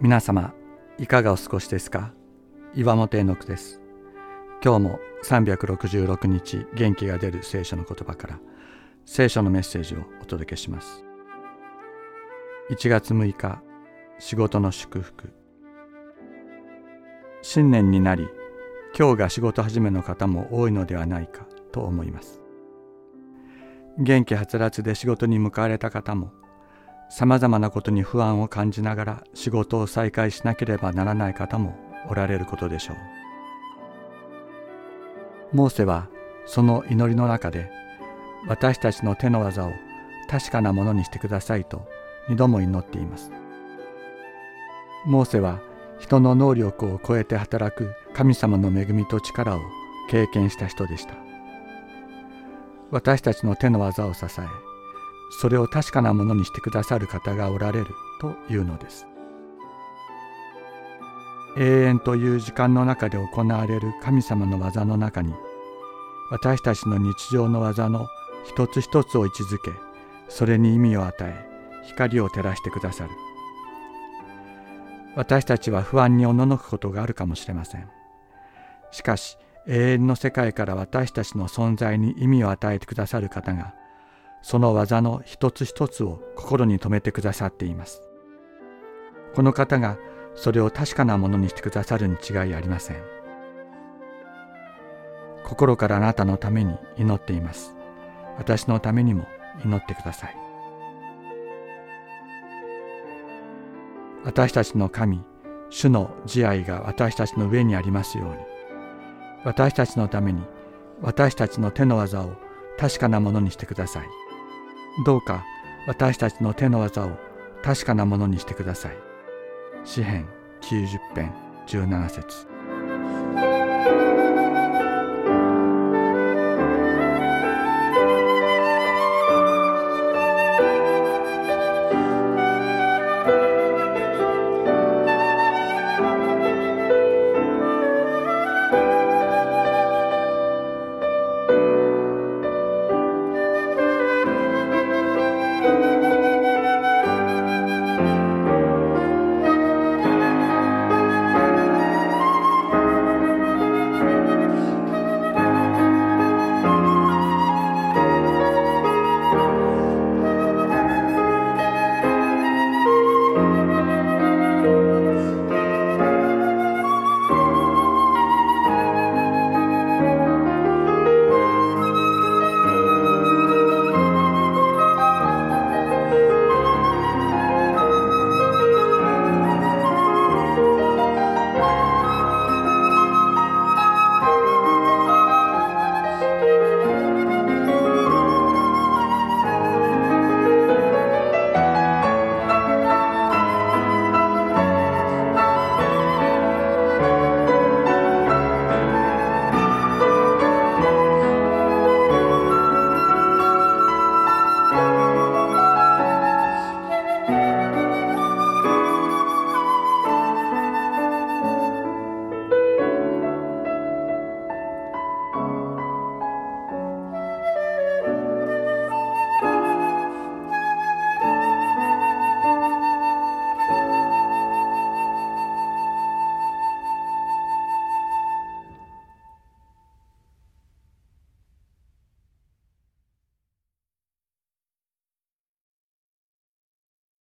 皆様いかがお過ごしですか？岩本絵の句です。今日も366日元気が出る聖書の言葉から聖書のメッセージをお届けします。1月6日仕事の祝福。新年になり今日が仕事始めの方も多いのではないかと思います。元気はつらつで仕事に向かわれた方もさまざまなことに不安を感じながら仕事を再開しなければならない方もおられることでしょう。モーセはその祈りの中で私たちの手の技を確かなものにしてくださいと二度も祈っています。モーセは人の能力を超えて働く神様の恵みと力を経験した人でした。私たちの手の技を支えそれを確かなものにしてくださる方がおられるというのです。永遠という時間の中で行われる神様の技の中に私たちの日常の技の一つ一つを位置づけそれに意味を与え光を照らしてくださる。私たちは不安におののくことがあるかもしれません。しかし永遠の世界から私たちの存在に意味を与えてくださる方がその技の一つ一つを心に留めてくださっています。この方がそれを確かなものにしてくださるに違いありません。心からあなたのために祈っています。私のためにも祈ってください。私たちの神、主の慈愛が私たちの上にありますように、私たちのために私たちの手の技を確かなものにしてください。どうか私たちの手の技を確かなものにしてください。詩編90編17節